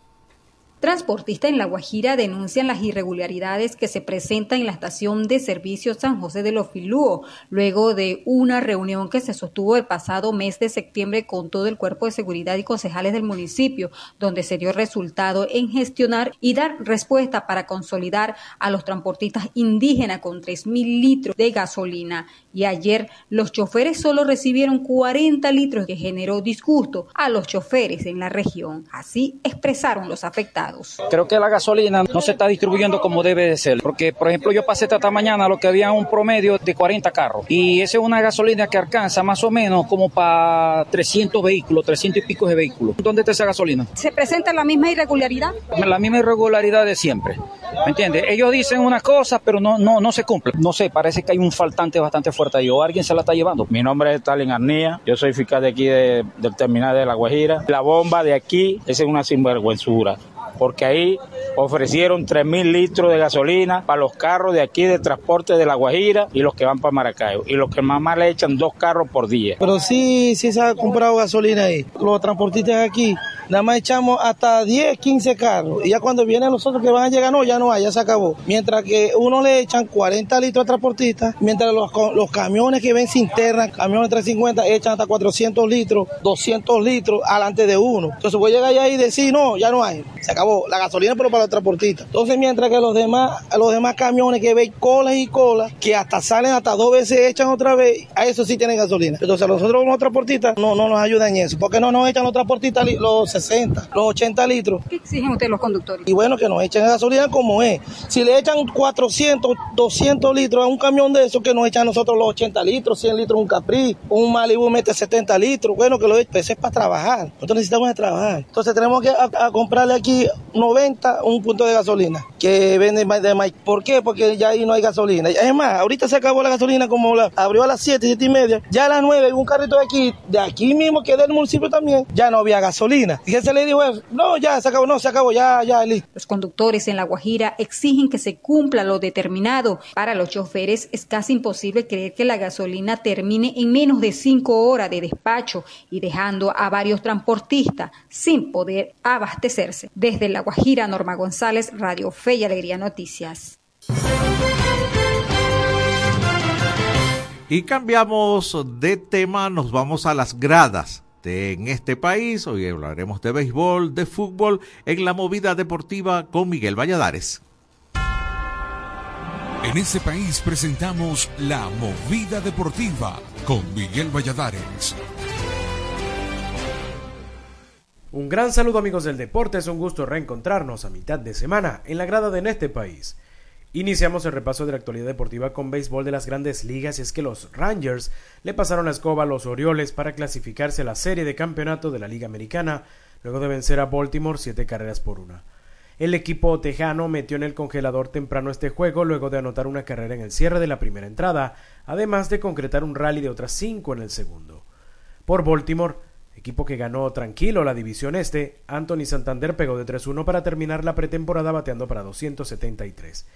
Transportistas en La Guajira denuncian las irregularidades que se presentan en la estación de servicio San José de los Filúo, luego de una reunión que se sostuvo el pasado mes de septiembre con todo el cuerpo de seguridad y concejales del municipio, donde se dio resultado en gestionar y dar respuesta para consolidar a los transportistas indígenas con 3.000 litros de gasolina. Y ayer los choferes solo recibieron 40 litros, que generó disgusto a los choferes en la región. Así expresaron los afectados. Creo que la gasolina no se está distribuyendo como debe de ser, porque por ejemplo yo pasé esta mañana lo que había un promedio de 40 carros y esa es una gasolina que alcanza más o menos como para 300 vehículos, 300 y pico de vehículos. ¿Dónde está esa gasolina? ¿Se presenta la misma irregularidad? La misma irregularidad de siempre. ¿Me entiendes? Ellos dicen unas cosas, pero no, no, no se cumplen. No sé, parece que hay un faltante bastante fuerte ahí, o alguien se la está llevando. Mi nombre es Stalin Arnía, yo soy fiscal de aquí de, del terminal de La Guajira. La bomba de aquí es una sinvergüenzura porque ahí ofrecieron 3 mil litros de gasolina para los carros de aquí de transporte de La Guajira y los que van para Maracaibo. Y los que mamá le echan dos carros por día. Pero sí, sí se ha comprado gasolina ahí. Los transportistas aquí, nada más echamos hasta 10, 15 carros. Y ya cuando vienen los otros que van a llegar, no, ya no hay, ya se acabó. Mientras que uno le echan 40 litros al transportista, mientras los, los camiones que ven internas, camiones 350, echan hasta 400 litros, 200 litros alante de uno. Entonces voy a llegar allá y decir, no, ya no hay, se acabó. La gasolina, pero para los transportistas. Entonces, mientras que los demás, los demás camiones que ven colas y colas, que hasta salen hasta dos veces, echan otra vez, a eso sí tienen gasolina. Entonces, nosotros como transportistas no, no nos ayudan en eso. porque no nos echan los transportistas los 60, los 80 litros? ¿Qué exigen ustedes los conductores? Y bueno, que nos echen gasolina como es. Si le echan 400, 200 litros a un camión de esos, que nos echan nosotros los 80 litros, 100 litros un Capri, un Malibu mete 70 litros, bueno, que lo echen, pues es para trabajar. Nosotros necesitamos trabajar. Entonces tenemos que a, a comprarle aquí 90 un punto de gasolina que vende de maíz. ¿Por qué? Porque ya ahí no hay gasolina. Es más, ahorita se acabó la gasolina como la abrió a las 7, 7 y media. Ya a las 9, un carrito de aquí, de aquí mismo, que del municipio también, ya no había gasolina. Y se le dijo, no, ya se acabó, no, se acabó, ya, ya, listo. Los conductores en La Guajira exigen que se cumpla lo determinado. Para los choferes es casi imposible creer que la gasolina termine en menos de 5 horas de despacho y dejando a varios transportistas sin poder abastecerse. Desde La Guajira, Norma González, Radio Fe y Alegría Noticias. Y cambiamos de tema, nos vamos a las gradas de, en este país. Hoy hablaremos de béisbol, de fútbol, en la movida deportiva con Miguel Valladares. En este país presentamos la movida deportiva con Miguel Valladares. Un gran saludo amigos del deporte, es un gusto reencontrarnos a mitad de semana en la grada de En este país. Iniciamos el repaso de la actualidad deportiva con béisbol de las grandes ligas y es que los Rangers le pasaron la escoba a los Orioles para clasificarse a la serie de campeonato de la Liga Americana luego de vencer a Baltimore siete carreras por una. El equipo tejano metió en el congelador temprano este juego luego de anotar una carrera en el cierre de la primera entrada, además de concretar un rally de otras cinco en el segundo. Por Baltimore, equipo que ganó tranquilo la división este, Anthony Santander pegó de 3-1 para terminar la pretemporada bateando para 273.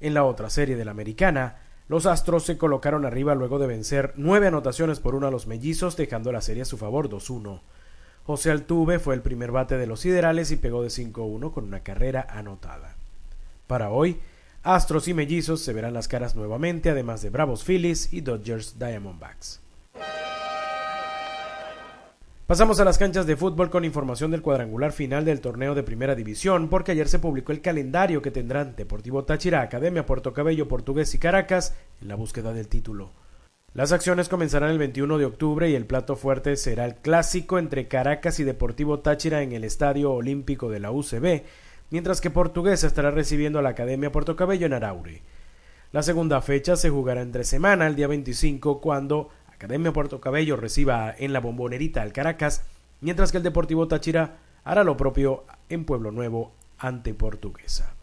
En la otra serie de la americana, los Astros se colocaron arriba luego de vencer nueve anotaciones por uno a los mellizos, dejando la serie a su favor 2-1. José Altuve fue el primer bate de los siderales y pegó de 5-1 con una carrera anotada. Para hoy, Astros y mellizos se verán las caras nuevamente, además de Bravos Phillies y Dodgers Diamondbacks. Pasamos a las canchas de fútbol con información del cuadrangular final del torneo de Primera División, porque ayer se publicó el calendario que tendrán Deportivo Táchira, Academia Puerto Cabello, Portugués y Caracas en la búsqueda del título. Las acciones comenzarán el 21 de octubre y el plato fuerte será el clásico entre Caracas y Deportivo Táchira en el Estadio Olímpico de la UCB, mientras que Portugués estará recibiendo a la Academia Puerto Cabello en Araure. La segunda fecha se jugará entre semana, el día 25, cuando Academia Puerto Cabello reciba en la bombonerita al Caracas, mientras que el Deportivo Táchira hará lo propio en Pueblo Nuevo ante Portuguesa.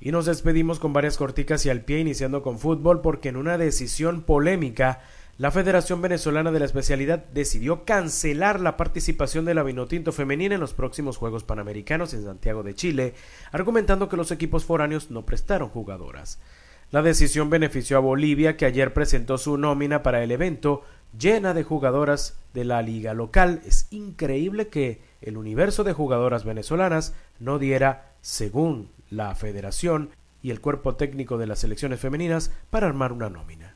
Y nos despedimos con varias corticas y al pie, iniciando con fútbol, porque en una decisión polémica, la Federación Venezolana de la Especialidad decidió cancelar la participación de la Vinotinto femenina en los próximos Juegos Panamericanos en Santiago de Chile, argumentando que los equipos foráneos no prestaron jugadoras. La decisión benefició a Bolivia, que ayer presentó su nómina para el evento, llena de jugadoras de la liga local. Es increíble que el universo de jugadoras venezolanas no diera, según la federación y el cuerpo técnico de las selecciones femeninas, para armar una nómina.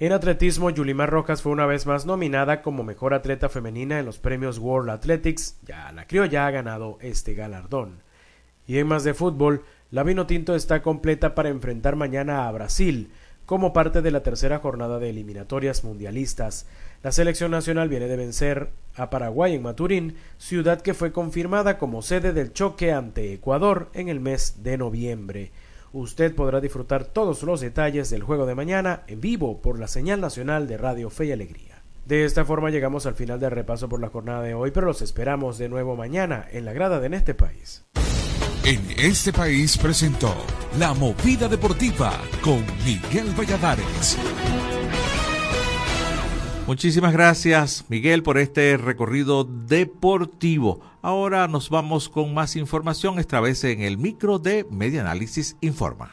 En atletismo, Yulimar Rojas fue una vez más nominada como mejor atleta femenina en los premios World Athletics. Ya la criolla ha ganado este galardón. Y en más de fútbol, la Vinotinto está completa para enfrentar mañana a Brasil como parte de la tercera jornada de eliminatorias mundialistas. La selección nacional viene de vencer a Paraguay en Maturín, ciudad que fue confirmada como sede del choque ante Ecuador en el mes de noviembre. Usted podrá disfrutar todos los detalles del juego de mañana en vivo por la señal nacional de Radio Fe y Alegría. De esta forma llegamos al final del repaso por la jornada de hoy, pero los esperamos de nuevo mañana en la grada de este país. En este país presentó La Movida Deportiva con Miguel Valladares. Muchísimas gracias, Miguel, por este recorrido deportivo. Ahora nos vamos con más información, esta vez en el micro de Media Análisis Informa.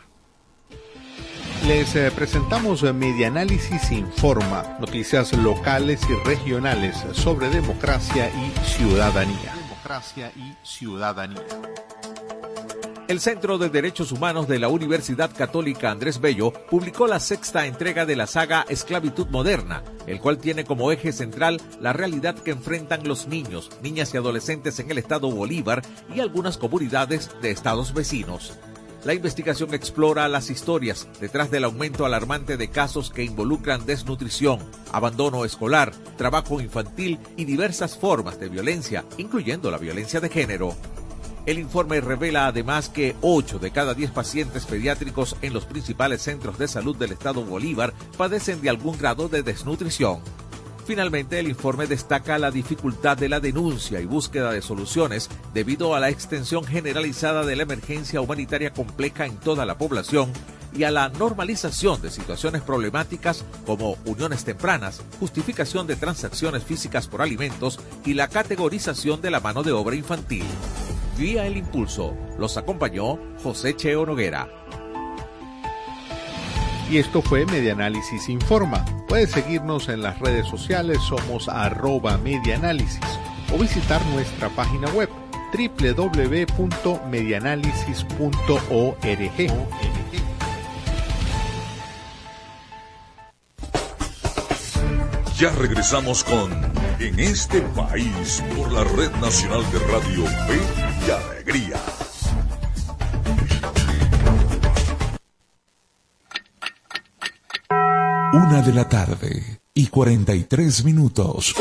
Les eh, presentamos eh, Media Análisis Informa, noticias locales y regionales sobre democracia y ciudadanía. Democracia y ciudadanía. El Centro de Derechos Humanos de la Universidad Católica Andrés Bello publicó la sexta entrega de la saga Esclavitud Moderna, el cual tiene como eje central la realidad que enfrentan los niños, niñas y adolescentes en el estado Bolívar y algunas comunidades de estados vecinos. La investigación explora las historias detrás del aumento alarmante de casos que involucran desnutrición, abandono escolar, trabajo infantil y diversas formas de violencia, incluyendo la violencia de género. El informe revela además que 8 de cada 10 pacientes pediátricos en los principales centros de salud del estado Bolívar padecen de algún grado de desnutrición. Finalmente, el informe destaca la dificultad de la denuncia y búsqueda de soluciones debido a la extensión generalizada de la emergencia humanitaria compleja en toda la población y a la normalización de situaciones problemáticas como uniones tempranas, justificación de transacciones físicas por alimentos y la categorización de la mano de obra infantil. Vía El Impulso, los acompañó José Cheo Noguera. Y esto fue Medianálisis Informa. Puedes seguirnos en las redes sociales, somos arroba medianálisis o visitar nuestra página web www.medianálisis.org. Ya regresamos con En este país por la Red Nacional de Radio Fe y alegría. Una de la tarde y 43 minutos.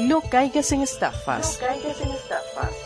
No caigas en estafas. No caigas en estafas.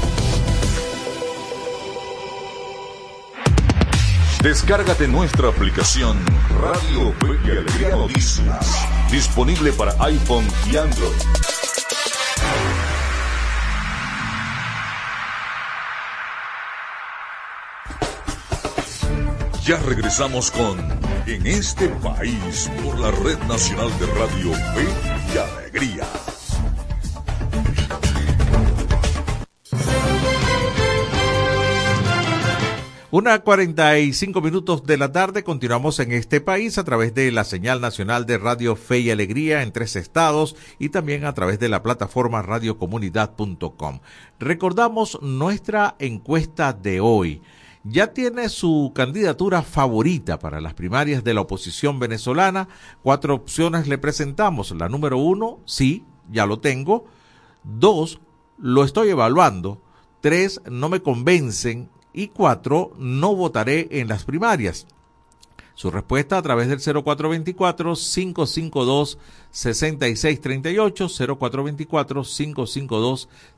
Descárgate nuestra aplicación Radio Fe y Alegría Noticias, disponible para iPhone y Android. Ya regresamos con En este país por la Red Nacional de Radio Fe y Alegría. Una 45 minutos de la tarde, continuamos en este país a través de la señal nacional de Radio Fe y Alegría en tres estados y también a través de la plataforma radiocomunidad.com. Recordamos nuestra encuesta de hoy. Ya tiene su candidatura favorita para las primarias de la oposición venezolana. Cuatro opciones le presentamos. La número uno, sí, ya lo tengo. Dos, lo estoy evaluando. Tres, no me convencen y cuatro, no votaré en las primarias. Su respuesta a través del 0424-552-6638,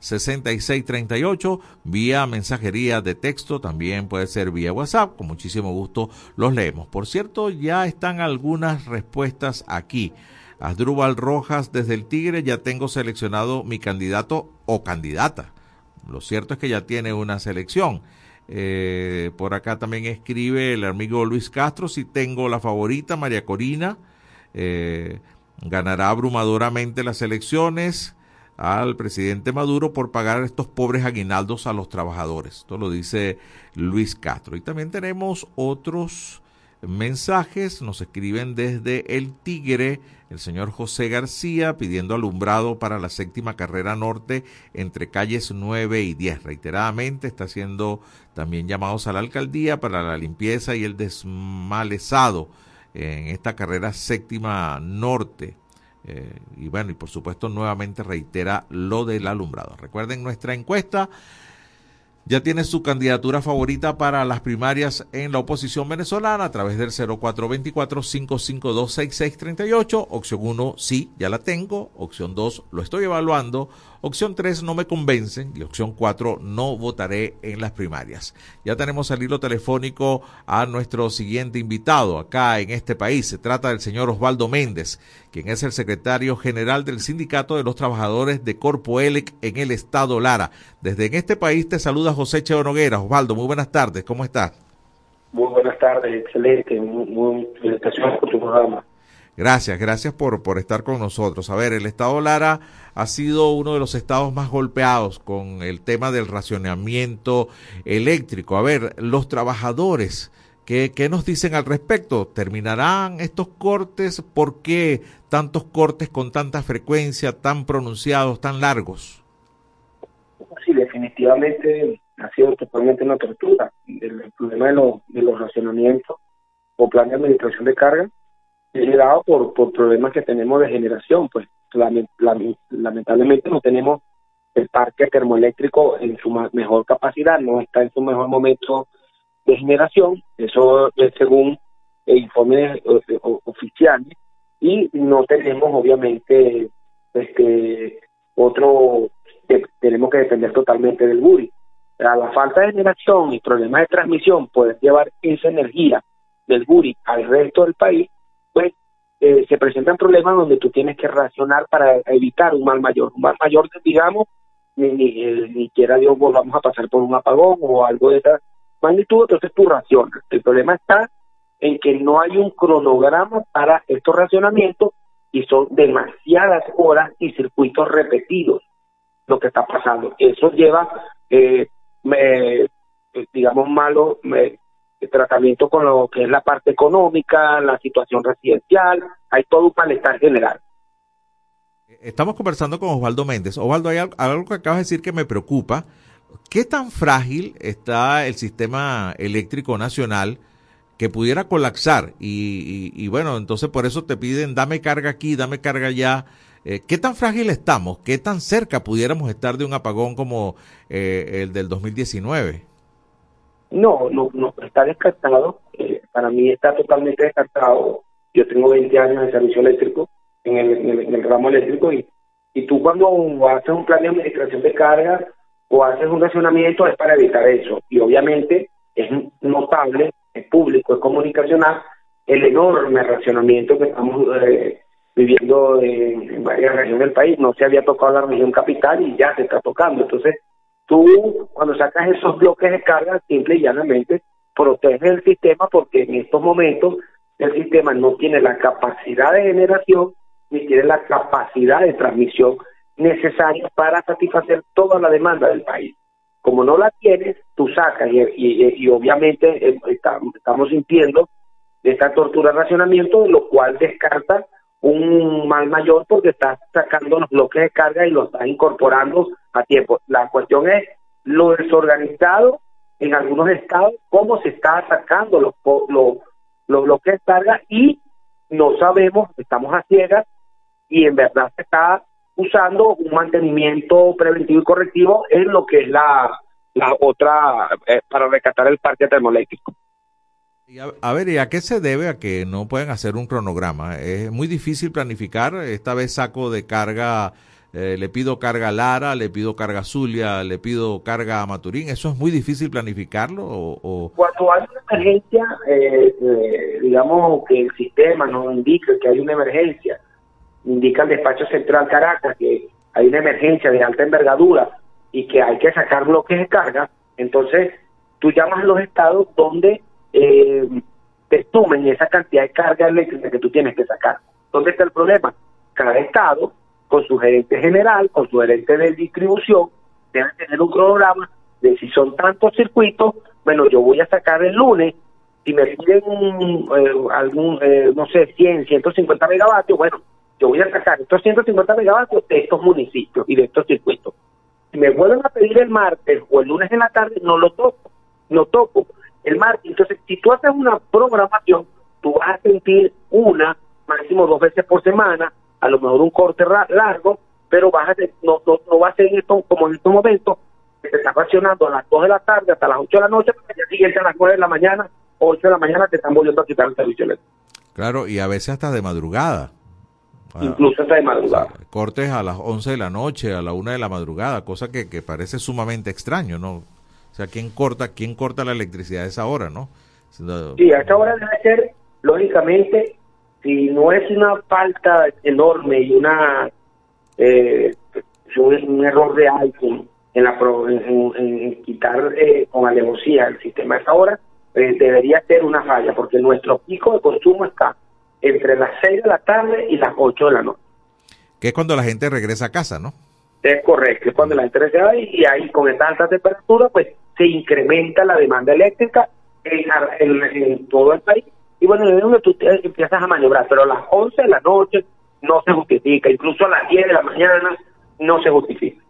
0424-552-6638, vía mensajería de texto, también puede ser vía WhatsApp, con muchísimo gusto los leemos. Por cierto, ya están algunas respuestas aquí. Asdrúbal Rojas desde el Tigre, ya tengo seleccionado mi candidato o candidata. Lo cierto es que ya tiene una selección. Eh, por acá también escribe el amigo Luis Castro, si tengo la favorita, María Corina, eh, ganará abrumadoramente las elecciones al presidente Maduro por pagar estos pobres aguinaldos a los trabajadores. Esto lo dice Luis Castro. Y también tenemos otros mensajes, nos escriben desde El Tigre, el señor José García pidiendo alumbrado para la séptima carrera norte entre calles 9 y 10. Reiteradamente está haciendo también llamados a la alcaldía para la limpieza y el desmalezado en esta carrera séptima norte. Eh, y bueno, y por supuesto nuevamente reitera lo del alumbrado. Recuerden nuestra encuesta ya tiene su candidatura favorita para las primarias en la oposición venezolana a través del 0424-552-6638. Opción 1, sí, ya la tengo. Opción 2, lo estoy evaluando. Opción 3, no me convencen. Y opción 4, no votaré en las primarias. Ya tenemos al hilo telefónico a nuestro siguiente invitado acá en este país. Se trata del señor Osvaldo Méndez, quien es el secretario general del Sindicato de los Trabajadores de Corpo ELEC en el estado Lara. Desde en este país te saluda José Cheo Noguera. Osvaldo, muy buenas tardes. ¿Cómo estás? Muy buenas tardes, excelente. Muy, muy felicitaciones por tu programa. Gracias, gracias por, por estar con nosotros. A ver, el estado Lara ha sido uno de los estados más golpeados con el tema del racionamiento eléctrico. A ver, los trabajadores, ¿qué, qué nos dicen al respecto? ¿Terminarán estos cortes? ¿Por qué tantos cortes con tanta frecuencia, tan pronunciados, tan largos? Sí, definitivamente ha sido totalmente una tortura. El, problema de, de los racionamientos o plan de administración de carga es dado por, por problemas que tenemos de generación. Pues lame- lame- lamentablemente no tenemos el parque termoeléctrico en su mejor capacidad, no está en su mejor momento de generación. Eso es según informes eh, oficiales. Y no tenemos, obviamente, este otro que tenemos que depender totalmente del BURI. A la falta de generación y problemas de transmisión, poder llevar esa energía del BURI al resto del país, pues eh, se presentan problemas donde tú tienes que racionar para evitar un mal mayor. Un mal mayor, digamos, ni, ni, eh, ni quiera Dios volvamos a pasar por un apagón o algo de esa magnitud, entonces tú racionas. El problema está en que no hay un cronograma para estos racionamientos y son demasiadas horas y circuitos repetidos lo que está pasando. Eso lleva, eh, me- eh, digamos, malo me- tratamiento con lo que es la parte económica, la situación residencial, hay todo un malestar general. Estamos conversando con Osvaldo Méndez. Osvaldo, hay al- algo que acabas de decir que me preocupa. ¿Qué tan frágil está el sistema eléctrico nacional que pudiera colapsar? Y bueno, entonces por eso te piden, dame carga aquí, dame carga allá. Eh, ¿Qué tan frágil estamos? ¿Qué tan cerca pudiéramos estar de un apagón como eh, el del 2019? No, no, no, está descartado. Eh, para mí está totalmente descartado. Yo tengo 20 años de servicio eléctrico, en el, en el, en el ramo eléctrico, y, y tú cuando haces un plan de administración de carga o haces un racionamiento es para evitar eso. Y obviamente es notable, es público, es comunicacional, el enorme racionamiento que estamos eh, viviendo en, en varias regiones del país. No se había tocado la región capital y ya se está tocando. Entonces, tú cuando sacas esos bloques de carga, simple y llanamente proteges el sistema porque en estos momentos el sistema no tiene la capacidad de generación ni tiene la capacidad de transmisión necesaria para satisfacer toda la demanda del país. Como no la tienes, tú sacas y obviamente eh, está- estamos sintiendo esta tortura de racionamiento, lo cual descarta un mal mayor porque estás sacando los bloques de carga y los estás incorporando a tiempo. La cuestión es lo desorganizado en algunos estados, cómo se está sacando los, los, los bloques de carga y no sabemos, estamos a ciegas y en verdad se está usando un mantenimiento preventivo y correctivo en lo que es la, la otra, eh, para rescatar el parque termoeléctrico. A ver, ¿y a qué se debe a que no pueden hacer un cronograma? Es muy difícil planificar. Esta vez saco de carga, eh, le pido carga a Lara, le pido carga a Zulia, le pido carga a Maturín. ¿Eso es muy difícil planificarlo? O, o- Cuando hay una emergencia, eh, eh, digamos que el sistema nos indica que hay una emergencia, indica el despacho central Caracas que hay una emergencia de alta envergadura y que hay que sacar bloques de carga, entonces tú llamas a los estados donde eh, te sumen esa cantidad de carga eléctrica que tú tienes que sacar. ¿Dónde está el problema? Cada estado, con su gerente general, con su gerente de distribución, debe tener un cronograma de si son tantos circuitos, bueno, yo voy a sacar el lunes, si me piden eh, algún, eh, no sé, 100, 150 megavatios, bueno, yo voy a sacar estos 150 megavatios de estos municipios y de estos circuitos. Si me vuelven a pedir el martes o el lunes en la tarde, no lo toco, no toco el martes. Entonces, si tú haces una programación, tú vas a sentir una, máximo dos veces por semana, a lo mejor un corte largo, pero vas a, no, no, no va a ser en esto, como en estos momentos, que te estás racionando a las 2 de la tarde hasta las 8 de la noche, para el siguiente a las 9 de la mañana, 8 de la mañana te están volviendo a quitar el servicio eléctrico, claro, y a veces hasta de madrugada. Ah, incluso hasta de madrugada. cortes a las 11 de la noche, a la 1 de la madrugada, cosa que, que parece sumamente extraño, ¿no? O sea, ¿quién corta, quién corta la electricidad a esa hora, no? Sí, a esta hora debe ser, lógicamente, si no es una falta enorme y una eh, un, un error de alguien en, la, en, en- en quitar eh, con alevosía el sistema a esa hora, eh, debería ser una falla, porque nuestro pico de consumo está entre las 6 de la tarde y las 8 de la noche. Que es cuando la gente regresa a casa, ¿no? Es correcto, es cuando la gente va y, y ahí con esta alta temperatura pues se incrementa la demanda eléctrica en, en- en todo el país y bueno, es donde tú te- empiezas a maniobrar, pero a las 11 de la noche no se justifica, incluso a las 10 de la mañana no se justifica.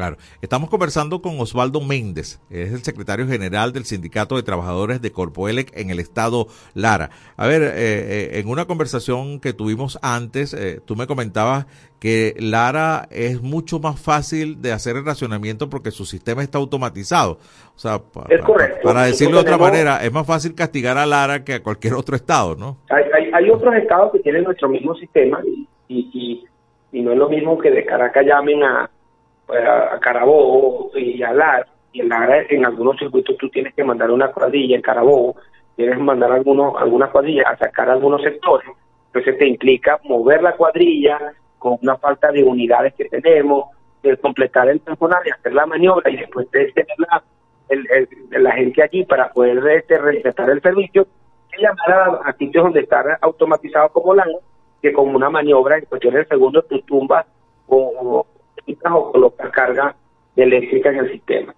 Claro. Estamos conversando con Osvaldo Méndez, es el secretario general del Sindicato de Trabajadores de Corpoelec en el estado Lara. A ver, eh, eh, en una conversación que tuvimos antes, eh, tú me comentabas que Lara es mucho más fácil de hacer el racionamiento porque su sistema está automatizado. O sea, pa- Es correcto. para decirlo de otra manera, es más fácil castigar a Lara que a cualquier otro estado, ¿no? Hay, hay, hay otros estados que tienen nuestro mismo sistema y, y, y no es lo mismo que de Caracas llamen a, a, a Carabobo y a Lara. Y en Lara, en algunos circuitos tú tienes que mandar una cuadrilla, en Carabobo tienes que mandar algunos, algunas cuadrillas a sacar algunos sectores. Entonces te implica mover la cuadrilla con una falta de unidades que tenemos, de completar el personal y hacer la maniobra y después de tener la, el, el- la gente allí para poder este, respetar el servicio y llamar a, a sitios donde está automatizado como la que con una maniobra en cuestión de segundos tú tumbas o, o colocas carga eléctrica en el sistema.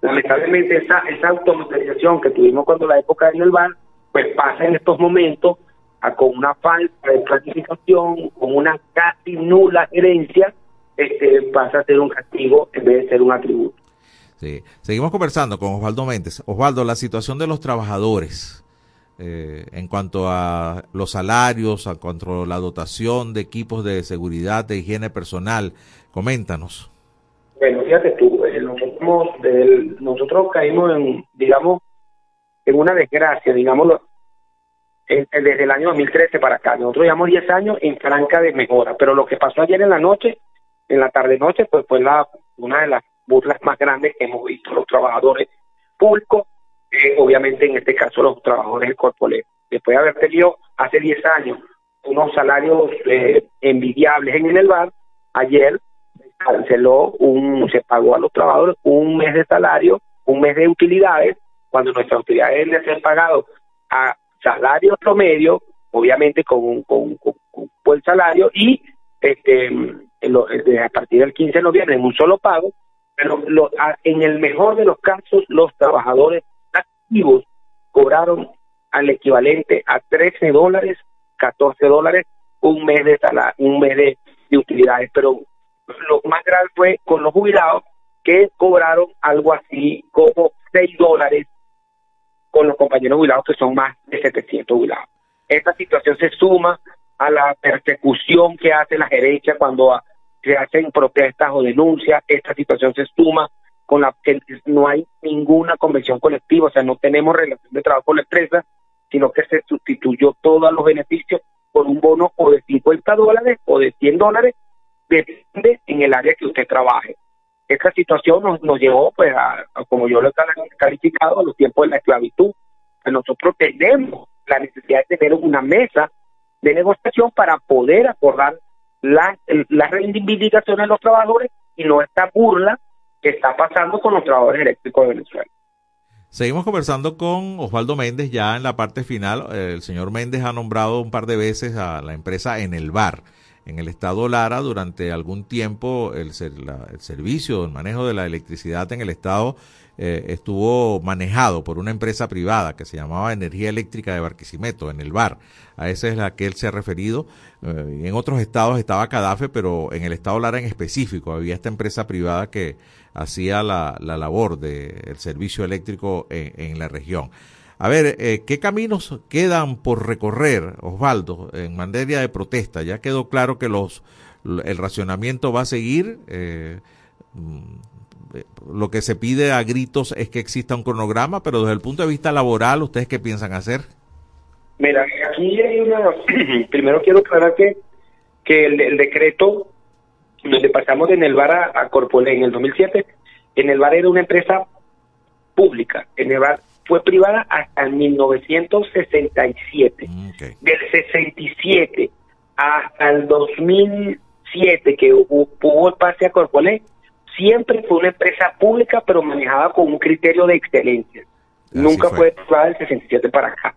Lamentablemente esa, esa automatización que tuvimos cuando la época en el bar, pues pasa en estos momentos a con una falta de planificación, con una casi nula gerencia, este, pasa a ser un castigo en vez de ser un atributo. Sí. Seguimos conversando con Osvaldo Méndez. Osvaldo, la situación de los trabajadores eh, en cuanto a los salarios, en cuanto a la dotación de equipos de seguridad, de higiene personal, coméntanos. Bueno, fíjate tú, eh, nosotros, caímos en, digamos, en una desgracia, digámoslo, desde el año 2013 para acá. Nosotros llevamos 10 años en franca de mejora, pero lo que pasó ayer en la noche, en la tarde-noche, pues fue la, una de las burlas más grandes que hemos visto los trabajadores públicos, eh, obviamente en este caso los trabajadores del Corpolet. Después de haber tenido hace 10 años unos salarios eh, envidiables en el bar, ayer canceló un, se pagó a los trabajadores un mes de salario, un mes de utilidades, cuando nuestras utilidades deben de ser pagados a salario promedio, obviamente con con, con buen salario y este a partir del 15 de noviembre en un solo pago, pero lo- a- en el mejor de los casos los trabajadores activos cobraron al equivalente a 13 dólares, 14 dólares un mes de sala- un mes de utilidades, pero lo más grave fue con los jubilados que cobraron algo así como 6 dólares con los compañeros jubilados que son más de 700 jubilados. Esta situación se suma a la persecución que hace la gerencia cuando se hacen protestas o denuncias. Esta situación se suma con la que no hay ninguna convención colectiva, o sea, no tenemos relación de trabajo con la empresa, sino que se sustituyó todos los beneficios por un bono o de 50 dólares o de 100 dólares, depende en el área que usted trabaje. Esta situación nos, nos llevó, pues, a, como yo lo he calificado, a los tiempos de la esclavitud. Pues nosotros tenemos la necesidad de tener una mesa de negociación para poder acordar las las reivindicaciones de los trabajadores y no esta burla que está pasando con los trabajadores eléctricos de Venezuela. Seguimos conversando con Osvaldo Méndez ya en la parte final. El señor Méndez ha nombrado un par de veces a la empresa en el bar. En el estado Lara, durante algún tiempo, el, servicio, el manejo de la electricidad en el estado eh, estuvo manejado por una empresa privada que se llamaba Energía Eléctrica de Barquisimeto, en el bar. A esa es la que él se ha referido. Eh, en otros estados estaba Cadafe, pero en el estado Lara en específico había esta empresa privada que hacía la, la labor del servicio eléctrico en la región. A ver, eh, ¿qué caminos quedan por recorrer, Osvaldo, en materia de protesta? Ya quedó claro que los el racionamiento va a seguir. eh, mm, eh, lo que se pide a gritos es que exista un cronograma, pero desde el punto de vista laboral, ¿ustedes qué piensan hacer? Mira, aquí hay una. Primero quiero aclarar que, que el, el decreto donde pasamos de Nelvar a, a en el 2007, Enelvar era una empresa pública. Enelvar fue privada hasta el 1967. Del 67 hasta el 2007 que hubo, hubo el pase a Corpolé, siempre fue una empresa pública, pero manejada con un criterio de excelencia. Nunca fue privada del 67 para acá.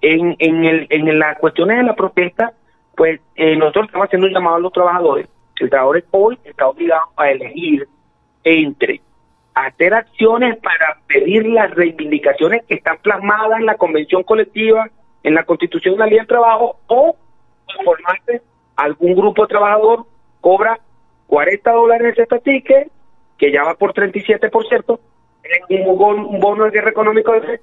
En, en, el, en las cuestiones de la protesta, pues eh, nosotros estamos haciendo un llamado a los trabajadores. El trabajador hoy está obligado a elegir entre hacer acciones para pedir las reivindicaciones que están plasmadas en la convención colectiva, en la constitución de la ley del trabajo, o formarse algún grupo trabajador cobra 40 dólares este ticket, que ya va por 37 por cierto, un bono de guerra económico de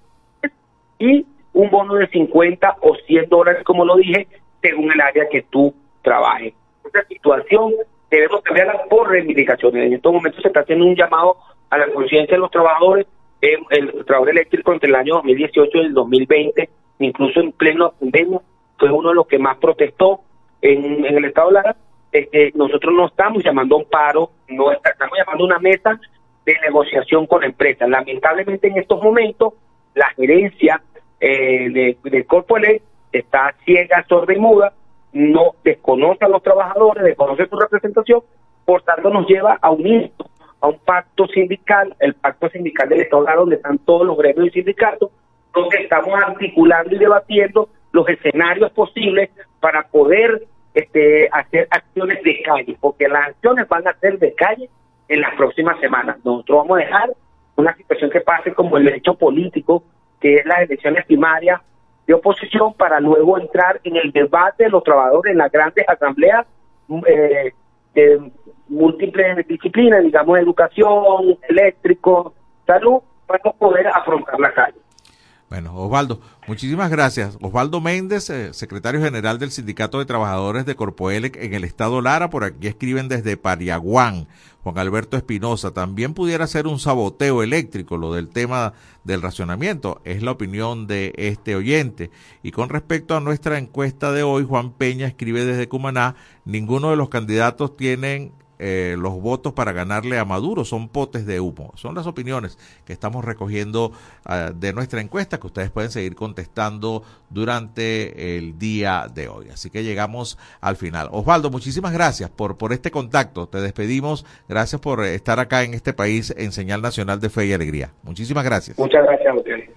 y un bono de 50 o 100 dólares, como lo dije, según el área que tú trabajes. Esta situación debemos cambiarla por reivindicaciones. En estos momentos se está haciendo un llamado a la conciencia de los trabajadores, eh, el trabajador eléctrico entre el año 2018 y el 2020, incluso en pleno pandemia, fue uno de los que más protestó en, el estado de Lara. Este, nosotros no estamos llamando a un paro, no estamos llamando a una mesa de negociación con la empresa. Lamentablemente en estos momentos la gerencia eh, de, de Corpoelec está ciega, sorda y muda, no desconoce a los trabajadores, desconoce su representación, por tanto nos lleva a unir a un pacto sindical, el pacto sindical del Estado donde están todos los gremios y sindicatos, donde estamos articulando y debatiendo los escenarios posibles para poder este, hacer acciones de calle, porque las acciones van a ser de calle en las próximas semanas. Nosotros vamos a dejar una situación que pase como el hecho político, que es las elecciones primarias de oposición para luego entrar en el debate de los trabajadores en las grandes asambleas eh, de múltiples disciplinas, digamos educación, eléctrico, salud, para poder afrontar la calle. Bueno, Osvaldo, muchísimas gracias. Osvaldo Méndez, eh, secretario general del Sindicato de Trabajadores de Corpoelec en el estado Lara, por aquí escriben desde Pariaguán. Juan Alberto Espinosa, también pudiera ser un saboteo eléctrico lo del tema del racionamiento, es la opinión de este oyente. Y con respecto a nuestra encuesta de hoy, Juan Peña escribe desde Cumaná, ninguno de los candidatos tienen eh, los votos para ganarle a Maduro son potes de humo. Son las opiniones que estamos recogiendo ah, de nuestra encuesta que ustedes pueden seguir contestando durante el día de hoy. Así que llegamos al final. Osvaldo, muchísimas gracias por, por este contacto. Te despedimos. Gracias por estar acá en este país en Señal Nacional de Fe y Alegría. Muchísimas gracias. Muchas gracias a ustedes.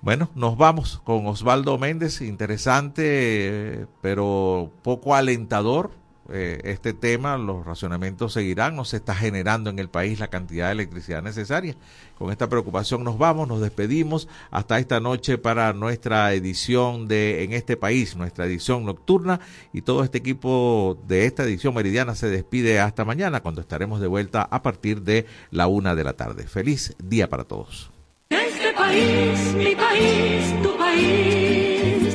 Bueno, nos vamos con Osvaldo Méndez, interesante, pero poco alentador eh, este tema, los racionamientos seguirán, no se está generando en el país la cantidad de electricidad necesaria. Con esta preocupación nos vamos, nos despedimos hasta esta noche para nuestra edición de En este país, nuestra edición nocturna y todo este equipo de esta edición meridiana se despide hasta mañana cuando estaremos de vuelta a partir de la una de la tarde. Feliz día para todos. Este país, mi país, tu país.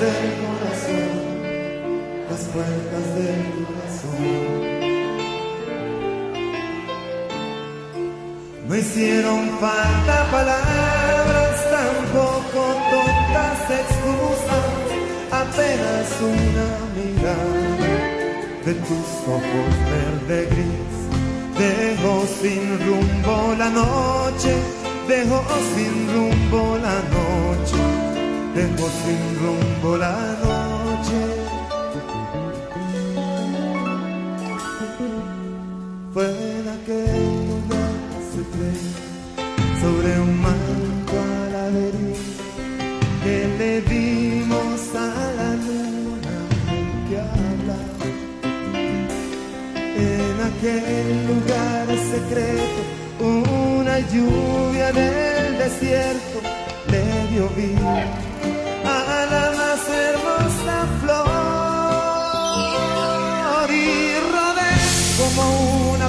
Del corazón, las puertas del corazón. No hicieron falta palabras, tampoco tontas excusas, apenas una mirada de tus ojos verde gris. Dejó sin rumbo la noche, dejó sin rumbo la noche, dejó sin rumbo la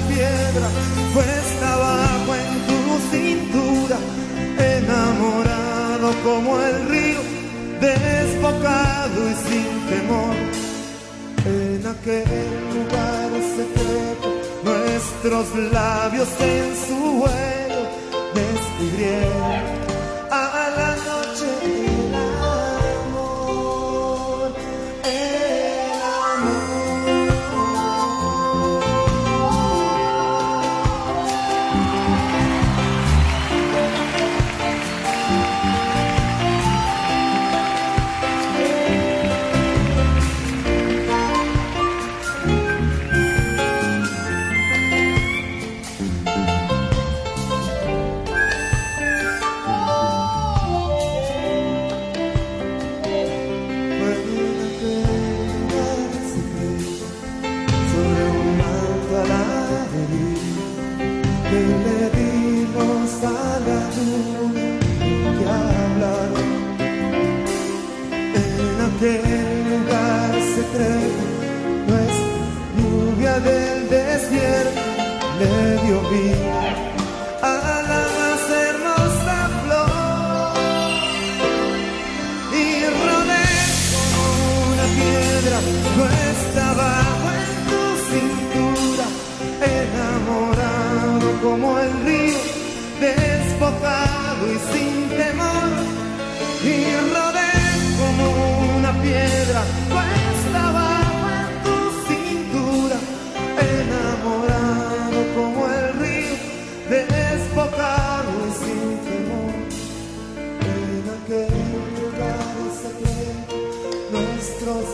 piedra puesta abajo en tu cintura, enamorado como el río, desbocado y sin temor. En aquel lugar secreto, nuestros labios en su vuelo descubrieron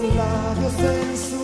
labios en su